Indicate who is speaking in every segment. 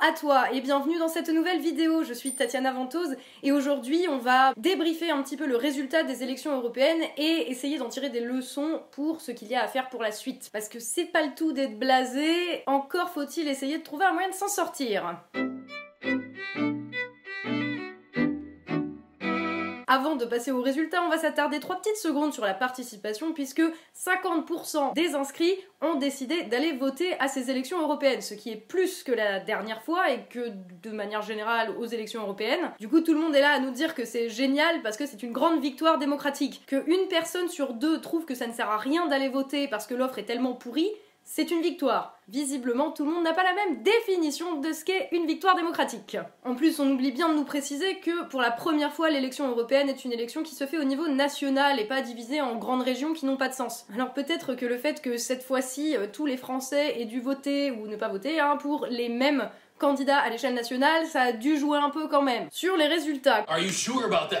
Speaker 1: à toi et bienvenue dans cette nouvelle vidéo. Je suis Tatiana Ventose et aujourd'hui on va débriefer un petit peu le résultat des élections européennes et essayer d'en tirer des leçons pour ce qu'il y a à faire pour la suite. Parce que c'est pas le tout d'être blasé, encore faut-il essayer de trouver un moyen de s'en sortir. Avant de passer aux résultats, on va s'attarder 3 petites secondes sur la participation puisque 50% des inscrits ont décidé d'aller voter à ces élections européennes, ce qui est plus que la dernière fois et que de manière générale aux élections européennes. Du coup, tout le monde est là à nous dire que c'est génial parce que c'est une grande victoire démocratique. Que une personne sur deux trouve que ça ne sert à rien d'aller voter parce que l'offre est tellement pourrie, c'est une victoire. Visiblement, tout le monde n'a pas la même définition de ce qu'est une victoire démocratique. En plus, on oublie bien de nous préciser que pour la première fois, l'élection européenne est une élection qui se fait au niveau national et pas divisée en grandes régions qui n'ont pas de sens. Alors peut-être que le fait que cette fois-ci, euh, tous les Français aient dû voter ou ne pas voter hein, pour les mêmes candidat à l'échelle nationale, ça a dû jouer un peu quand même. Sur les résultats.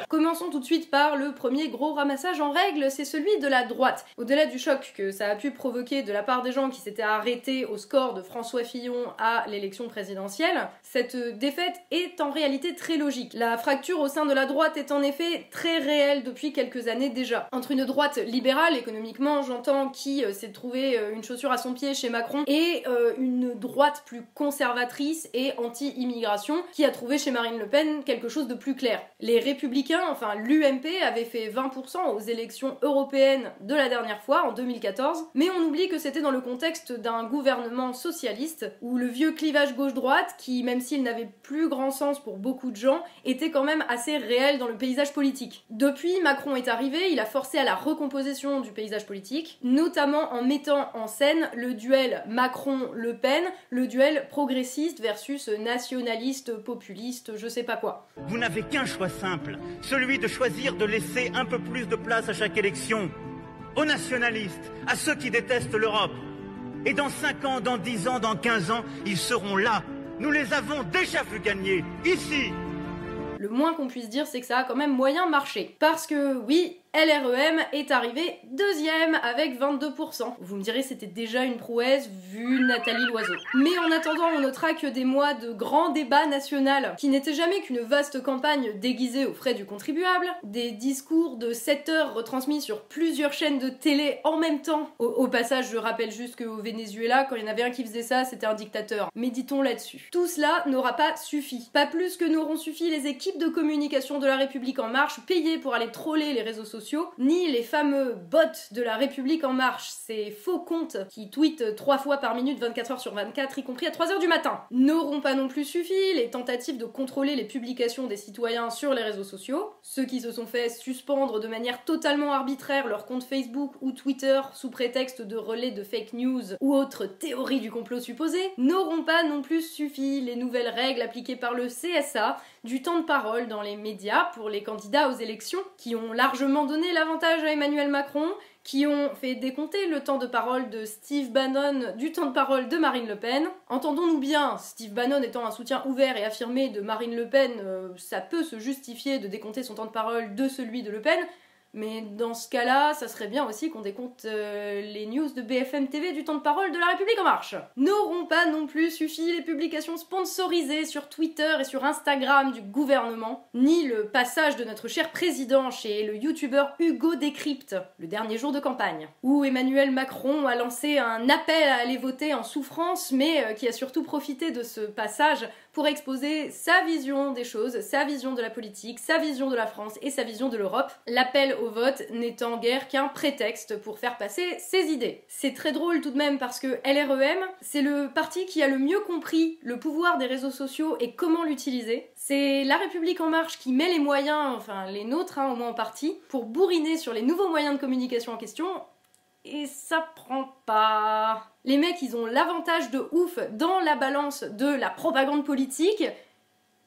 Speaker 1: Commençons tout de suite par le premier gros ramassage en règle, c'est celui de la droite. Au-delà du choc que ça a pu provoquer de la part des gens qui s'étaient arrêtés au score de François Fillon à l'élection présidentielle, cette défaite est en réalité très logique. La fracture au sein de la droite est en effet très réelle depuis quelques années déjà. Entre une droite libérale, économiquement j'entends, qui euh, s'est trouvé euh, une chaussure à son pied chez Macron, et euh, une droite plus conservatrice et anti-immigration qui a trouvé chez Marine Le Pen quelque chose de plus clair. Les républicains, enfin l'UMP, avaient fait 20% aux élections européennes de la dernière fois, en 2014, mais on oublie que c'était dans le contexte d'un gouvernement socialiste où le vieux clivage gauche-droite, qui même s'il n'avait plus grand sens pour beaucoup de gens, était quand même assez réel dans le paysage politique. Depuis, Macron est arrivé, il a forcé à la recomposition du paysage politique, notamment en mettant en scène le duel Macron-Le Pen, le duel progressiste versus nationaliste, populiste, je sais pas quoi.
Speaker 2: Vous n'avez qu'un choix simple, celui de choisir de laisser un peu plus de place à chaque élection aux nationalistes, à ceux qui détestent l'Europe. Et dans 5 ans, dans 10 ans, dans 15 ans, ils seront là. Nous les avons déjà vu gagner, ici.
Speaker 1: Le moins qu'on puisse dire, c'est que ça a quand même moyen marché. Parce que oui, LREM est arrivé deuxième avec 22%. Vous me direz c'était déjà une prouesse vu Nathalie Loiseau. Mais en attendant, on notera que des mois de grands débats national qui n'étaient jamais qu'une vaste campagne déguisée aux frais du contribuable, des discours de 7 heures retransmis sur plusieurs chaînes de télé en même temps. Au, passage, je rappelle juste qu'au Venezuela, quand il y en avait un qui faisait ça, c'était un dictateur. Méditons là-dessus. Tout cela n'aura pas suffi. Pas plus que n'auront suffi les équipes de communication de la République en marche payées pour aller troller les réseaux sociaux ni les fameux bots de la République en marche, ces faux comptes qui tweetent 3 fois par minute 24 heures sur 24, y compris à 3 heures du matin, n'auront pas non plus suffi. Les tentatives de contrôler les publications des citoyens sur les réseaux sociaux, ceux qui se sont fait suspendre de manière totalement arbitraire leur compte Facebook ou Twitter sous prétexte de relais de fake news ou autres théories du complot supposé, n'auront pas non plus suffi. Les nouvelles règles appliquées par le CSA du temps de parole dans les médias pour les candidats aux élections qui ont largement donné l'avantage à Emmanuel Macron, qui ont fait décompter le temps de parole de Steve Bannon du temps de parole de Marine Le Pen. Entendons-nous bien, Steve Bannon étant un soutien ouvert et affirmé de Marine Le Pen, euh, ça peut se justifier de décompter son temps de parole de celui de Le Pen, mais dans ce cas-là, ça serait bien aussi qu'on décompte euh, les news de BFM TV du temps de parole de la République en marche. N'auront pas non plus suffi les publications sponsorisées sur Twitter et sur Instagram du gouvernement, ni le passage de notre cher président chez le youtubeur Hugo Décrypte, le dernier jour de campagne, où Emmanuel Macron a lancé un appel à aller voter en souffrance, mais euh, qui a surtout profité de ce passage pour exposer sa vision des choses, sa vision de la politique, sa vision de la France et sa vision de l'Europe. L'appel au vote n'étant guère qu'un prétexte pour faire passer ses idées. C'est très drôle tout de même parce que LREM, c'est le parti qui a le mieux compris le pouvoir des réseaux sociaux et comment l'utiliser. C'est La République en marche qui met les moyens, enfin les nôtres hein, au moins en partie, pour bourriner sur les nouveaux moyens de communication en question et ça prend pas. Les mecs, ils ont l'avantage de ouf dans la balance de la propagande politique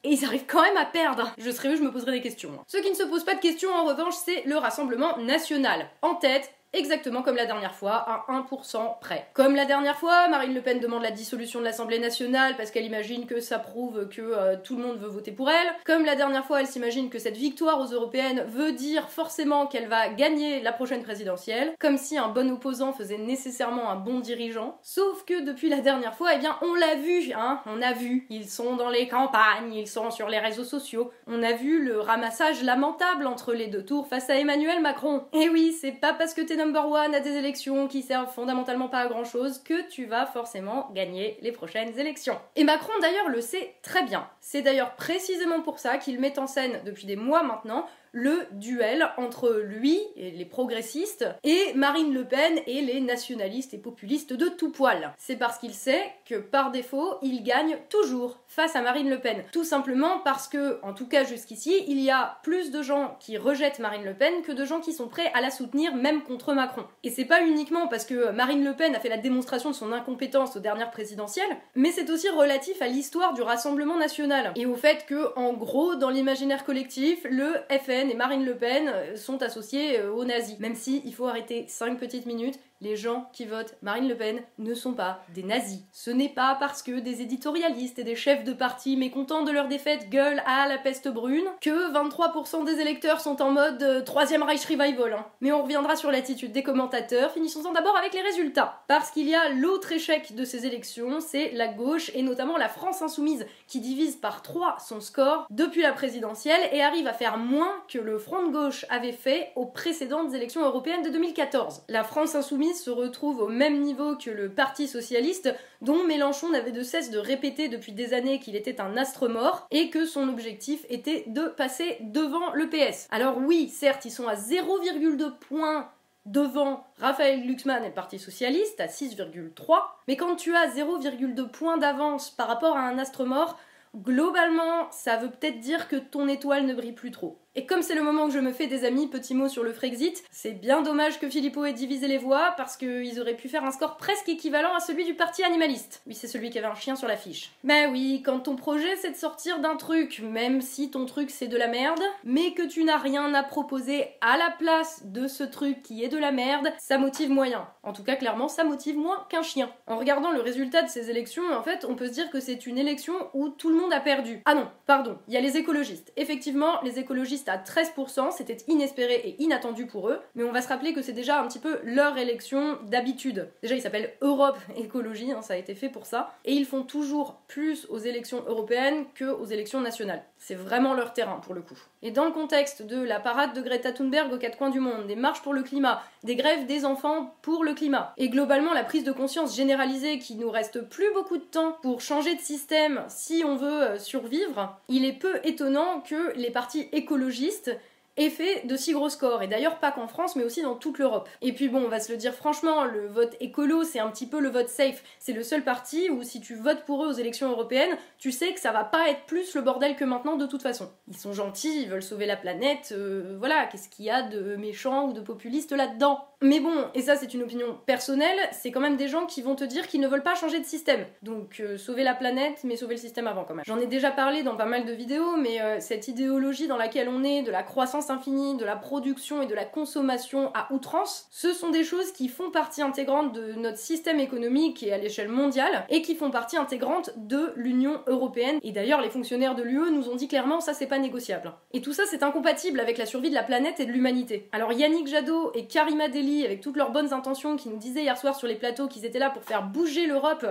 Speaker 1: et ils arrivent quand même à perdre. Je serais eux, je me poserais des questions. Ce qui ne se pose pas de questions en revanche, c'est le Rassemblement national. En tête, exactement comme la dernière fois, à 1% près. Comme la dernière fois, Marine Le Pen demande la dissolution de l'Assemblée nationale parce qu'elle imagine que ça prouve que euh, tout le monde veut voter pour elle. Comme la dernière fois, elle s'imagine que cette victoire aux européennes veut dire forcément qu'elle va gagner la prochaine présidentielle, comme si un bon opposant faisait nécessairement un bon dirigeant. Sauf que depuis la dernière fois, eh bien, on l'a vu, hein, on a vu. Ils sont dans les campagnes, ils sont sur les réseaux sociaux. On a vu le ramassage lamentable entre les deux tours face à Emmanuel Macron. Et oui, c'est pas parce que t'es number one à des élections qui servent fondamentalement pas à grand chose que tu vas forcément gagner les prochaines élections. Et Macron d'ailleurs le sait très bien. C'est d'ailleurs précisément pour ça qu'il met en scène depuis des mois maintenant le duel entre lui et les progressistes et Marine Le Pen et les nationalistes et populistes de tout poil. C'est parce qu'il sait que par défaut, il gagne toujours face à Marine Le Pen. Tout simplement parce que, en tout cas jusqu'ici, il y a plus de gens qui rejettent Marine Le Pen que de gens qui sont prêts à la soutenir même contre Macron. Et c'est pas uniquement parce que Marine Le Pen a fait la démonstration de son incompétence aux dernières présidentielles, mais c'est aussi relatif à l'histoire du Rassemblement national et au fait que, en gros, dans l'imaginaire collectif, le FN et Marine Le Pen euh, sont associés euh, aux nazis. Même si il faut arrêter 5 petites minutes, les gens qui votent Marine Le Pen ne sont pas des nazis. Ce n'est pas parce que des éditorialistes et des chefs de parti mécontents de leur défaite gueulent à la peste brune que 23% des électeurs sont en mode euh, troisième Reich Revival. Hein. Mais on reviendra sur l'attitude des commentateurs, finissons-en d'abord avec les résultats. Parce qu'il y a l'autre échec de ces élections, c'est la gauche et notamment la France insoumise qui divise par 3 son score depuis la présidentielle et arrive à faire moins que le Front de gauche avait fait aux précédentes élections européennes de 2014. La France insoumise se retrouve au même niveau que le Parti socialiste, dont Mélenchon n'avait de cesse de répéter depuis des années qu'il était un astre mort et que son objectif était de passer devant le PS. Alors oui, certes, ils sont à 0,2 points devant Raphaël Glucksmann et le Parti Socialiste à 6,3, mais quand tu as 0,2 points d'avance par rapport à un astre mort, globalement, ça veut peut-être dire que ton étoile ne brille plus trop. Et comme c'est le moment où je me fais des amis, petit mot sur le Frexit, c'est bien dommage que Philippot ait divisé les voix parce qu'ils auraient pu faire un score presque équivalent à celui du parti animaliste. Oui, c'est celui qui avait un chien sur l'affiche. Bah oui, quand ton projet c'est de sortir d'un truc, même si ton truc c'est de la merde, mais que tu n'as rien à proposer à la place de ce truc qui est de la merde, ça motive moyen. En tout cas, clairement, ça motive moins qu'un chien. En regardant le résultat de ces élections, en fait, on peut se dire que c'est une élection où tout le monde a perdu. Ah non, pardon, il y a les écologistes. Effectivement, les écologistes à 13%, c'était inespéré et inattendu pour eux, mais on va se rappeler que c'est déjà un petit peu leur élection d'habitude. Déjà, ils s'appellent Europe Écologie, hein, ça a été fait pour ça, et ils font toujours plus aux élections européennes que aux élections nationales. C'est vraiment leur terrain pour le coup. Et dans le contexte de la parade de Greta Thunberg aux quatre coins du monde, des marches pour le climat, des grèves des enfants pour le climat, et globalement la prise de conscience généralisée qu'il nous reste plus beaucoup de temps pour changer de système si on veut euh, survivre, il est peu étonnant que les partis écologistes écologistes fait de si gros scores, et d'ailleurs pas qu'en France, mais aussi dans toute l'Europe. Et puis bon, on va se le dire franchement, le vote écolo, c'est un petit peu le vote safe. C'est le seul parti où si tu votes pour eux aux élections européennes, tu sais que ça va pas être plus le bordel que maintenant de toute façon. Ils sont gentils, ils veulent sauver la planète, euh, voilà, qu'est-ce qu'il y a de méchant ou de populiste là-dedans? Mais bon, et ça c'est une opinion personnelle, c'est quand même des gens qui vont te dire qu'ils ne veulent pas changer de système. Donc euh, sauver la planète, mais sauver le système avant quand même. J'en ai déjà parlé dans pas mal de vidéos, mais euh, cette idéologie dans laquelle on est, de la croissance infinie, de la production et de la consommation à outrance, ce sont des choses qui font partie intégrante de notre système économique et à l'échelle mondiale, et qui font partie intégrante de l'Union européenne. Et d'ailleurs, les fonctionnaires de l'UE nous ont dit clairement ça c'est pas négociable. Et tout ça c'est incompatible avec la survie de la planète et de l'humanité. Alors Yannick Jadot et Karima Deli avec toutes leurs bonnes intentions, qui nous disaient hier soir sur les plateaux qu'ils étaient là pour faire bouger l'Europe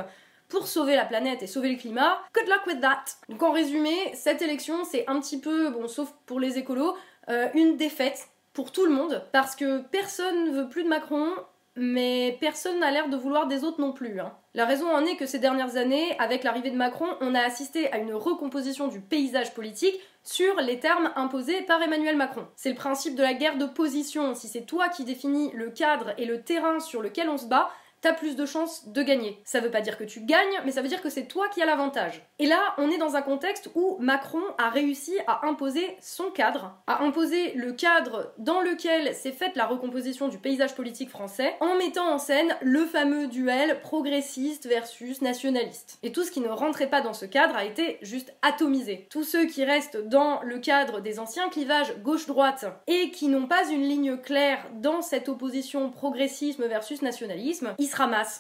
Speaker 1: pour sauver la planète et sauver le climat. Good luck with that. Donc en résumé, cette élection, c'est un petit peu, bon, sauf pour les écolos, euh, une défaite pour tout le monde, parce que personne ne veut plus de Macron, mais personne n'a l'air de vouloir des autres non plus. Hein. La raison en est que ces dernières années, avec l'arrivée de Macron, on a assisté à une recomposition du paysage politique sur les termes imposés par Emmanuel Macron. C'est le principe de la guerre de position. Si c'est toi qui définis le cadre et le terrain sur lequel on se bat, t'as plus de chances de gagner. Ça veut pas dire que tu gagnes, mais ça veut dire que c'est toi qui as l'avantage. Et là, on est dans un contexte où Macron a réussi à imposer son cadre, à imposer le cadre dans lequel s'est faite la recomposition du paysage politique français, en mettant en scène le fameux duel progressiste versus nationaliste. Et tout ce qui ne rentrait pas dans ce cadre a été juste atomisé. Tous ceux qui restent dans le cadre des anciens clivages gauche-droite et qui n'ont pas une ligne claire dans cette opposition progressisme versus nationalisme, ils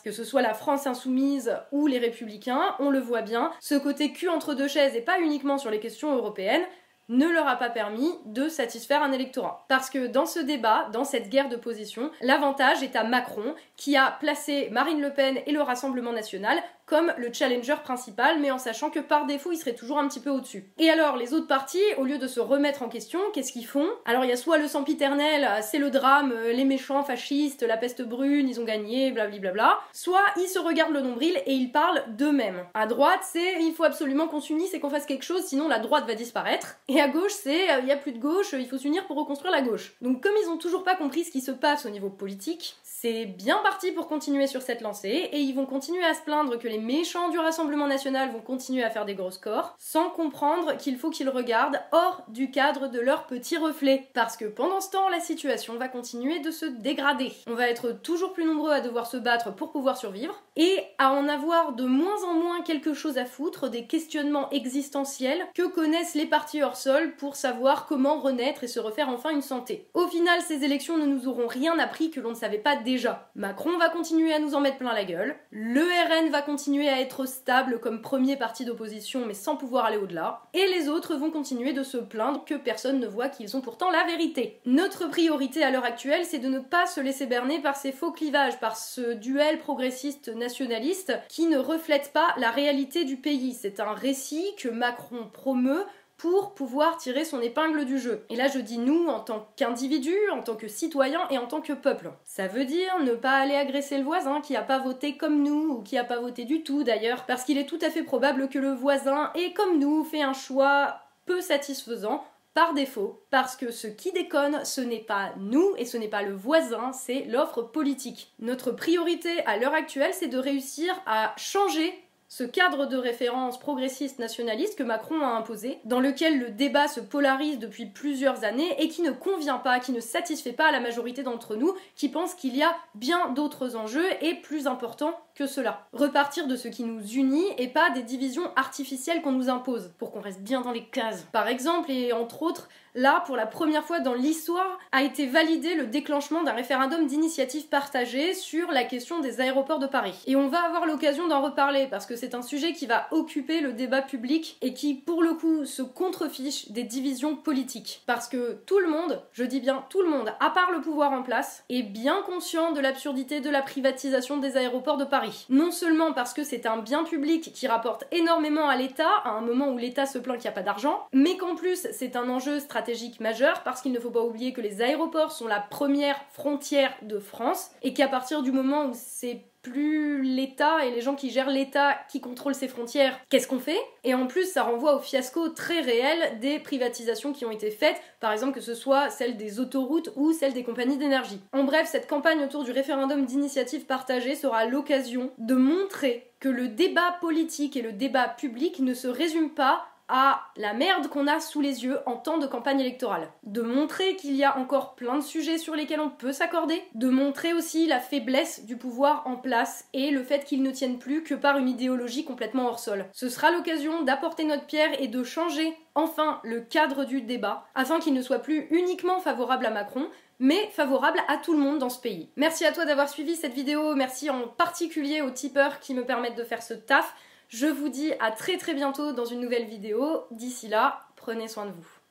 Speaker 1: Que ce soit la France insoumise ou les républicains, on le voit bien, ce côté cul entre deux chaises et pas uniquement sur les questions européennes, ne leur a pas permis de satisfaire un électorat. Parce que dans ce débat, dans cette guerre de position, l'avantage est à Macron, qui a placé Marine Le Pen et le Rassemblement national comme le challenger principal, mais en sachant que par défaut, il serait toujours un petit peu au-dessus. Et alors, les autres partis, au lieu de se remettre en question, qu'est-ce qu'ils font? Alors, il y a soit le sempiternel, c'est le drame, euh, les méchants fascistes, la peste brune, ils ont gagné, blablabla, soit ils se regardent le nombril et ils parlent d'eux-mêmes. À droite, c'est il faut absolument qu'on s'unisse et qu'on fasse quelque chose, sinon la droite va disparaître. Et à gauche, c'est euh, il y a plus de gauche, il faut s'unir pour reconstruire la gauche. Donc, comme ils ont toujours pas compris ce qui se passe au niveau politique, c'est bien parti pour continuer sur cette lancée et ils vont continuer à se plaindre que les méchants du Rassemblement national vont continuer à faire des gros scores sans comprendre qu'il faut qu'ils regardent hors du cadre de leur petit reflet. Parce que pendant ce temps, la situation va continuer de se dégrader. On va être toujours plus nombreux à devoir se battre pour pouvoir survivre et à en avoir de moins en moins quelque chose à foutre des questionnements existentiels que connaissent les partis hors sol pour savoir comment renaître et se refaire enfin une santé. Au final, ces élections ne nous auront rien appris que l'on ne savait pas déjà. Macron va continuer à nous en mettre plein la gueule. Le RN va continuer à être stable comme premier parti d'opposition mais sans pouvoir aller au-delà. Et les autres vont continuer de se plaindre que personne ne voit qu'ils ont pourtant la vérité. Notre priorité à l'heure actuelle, c'est de ne pas se laisser berner par ces faux clivages, par ce duel progressiste-nationaliste qui ne reflète pas la réalité du pays. C'est un récit que Macron promeut pour pouvoir tirer son épingle du jeu. Et là, je dis nous en tant qu'individu, en tant que citoyen et en tant que peuple. Ça veut dire ne pas aller agresser le voisin qui a pas voté comme nous ou qui a pas voté du tout d'ailleurs, parce qu'il est tout à fait probable que le voisin ait comme nous fait un choix peu satisfaisant par défaut, parce que ce qui déconne, ce n'est pas nous et ce n'est pas le voisin, c'est l'offre politique. Notre priorité à l'heure actuelle, c'est de réussir à changer ce cadre de référence progressiste nationaliste que Macron a imposé, dans lequel le débat se polarise depuis plusieurs années et qui ne convient pas, qui ne satisfait pas la majorité d'entre nous, qui pensent qu'il y a bien d'autres enjeux et plus importants que cela. Repartir de ce qui nous unit et pas des divisions artificielles qu'on nous impose, pour qu'on reste bien dans les cases. Par exemple, et entre autres, là, pour la première fois dans l'histoire, a été validé le déclenchement d'un référendum d'initiative partagée sur la question des aéroports de Paris. Et on va avoir l'occasion d'en reparler parce que c'est un sujet qui va occuper le débat public et qui, pour le coup, se contrefiche des divisions politiques. Parce que tout le monde, je dis bien tout le monde, à part le pouvoir en place, est bien conscient de l'absurdité de la privatisation des aéroports de Paris. Non seulement parce que c'est un bien public qui rapporte énormément à l'État, à un moment où l'État se plaint qu'il n'y a pas d'argent, mais qu'en plus c'est un enjeu stratégique majeur parce qu'il ne faut pas oublier que les aéroports sont la première frontière de France et qu'à partir du moment où c'est plus l'État et les gens qui gèrent l'État qui contrôlent ces frontières, qu'est-ce qu'on fait? Et en plus, ça renvoie au fiasco très réel des privatisations qui ont été faites, par exemple que ce soit celle des autoroutes ou celle des compagnies d'énergie. En bref, cette campagne autour du référendum d'initiative partagée sera l'occasion de montrer que le débat politique et le débat public ne se résument pas à la merde qu'on a sous les yeux en temps de campagne électorale. De montrer qu'il y a encore plein de sujets sur lesquels on peut s'accorder, de montrer aussi la faiblesse du pouvoir en place et le fait qu'il ne tienne plus que par une idéologie complètement hors sol. Ce sera l'occasion d'apporter notre pierre et de changer enfin le cadre du débat afin qu'il ne soit plus uniquement favorable à Macron, mais favorable à tout le monde dans ce pays. Merci à toi d'avoir suivi cette vidéo, merci en particulier aux tipeurs qui me permettent de faire ce taf. Je vous dis à très très bientôt dans une nouvelle vidéo. D'ici là, prenez soin de vous.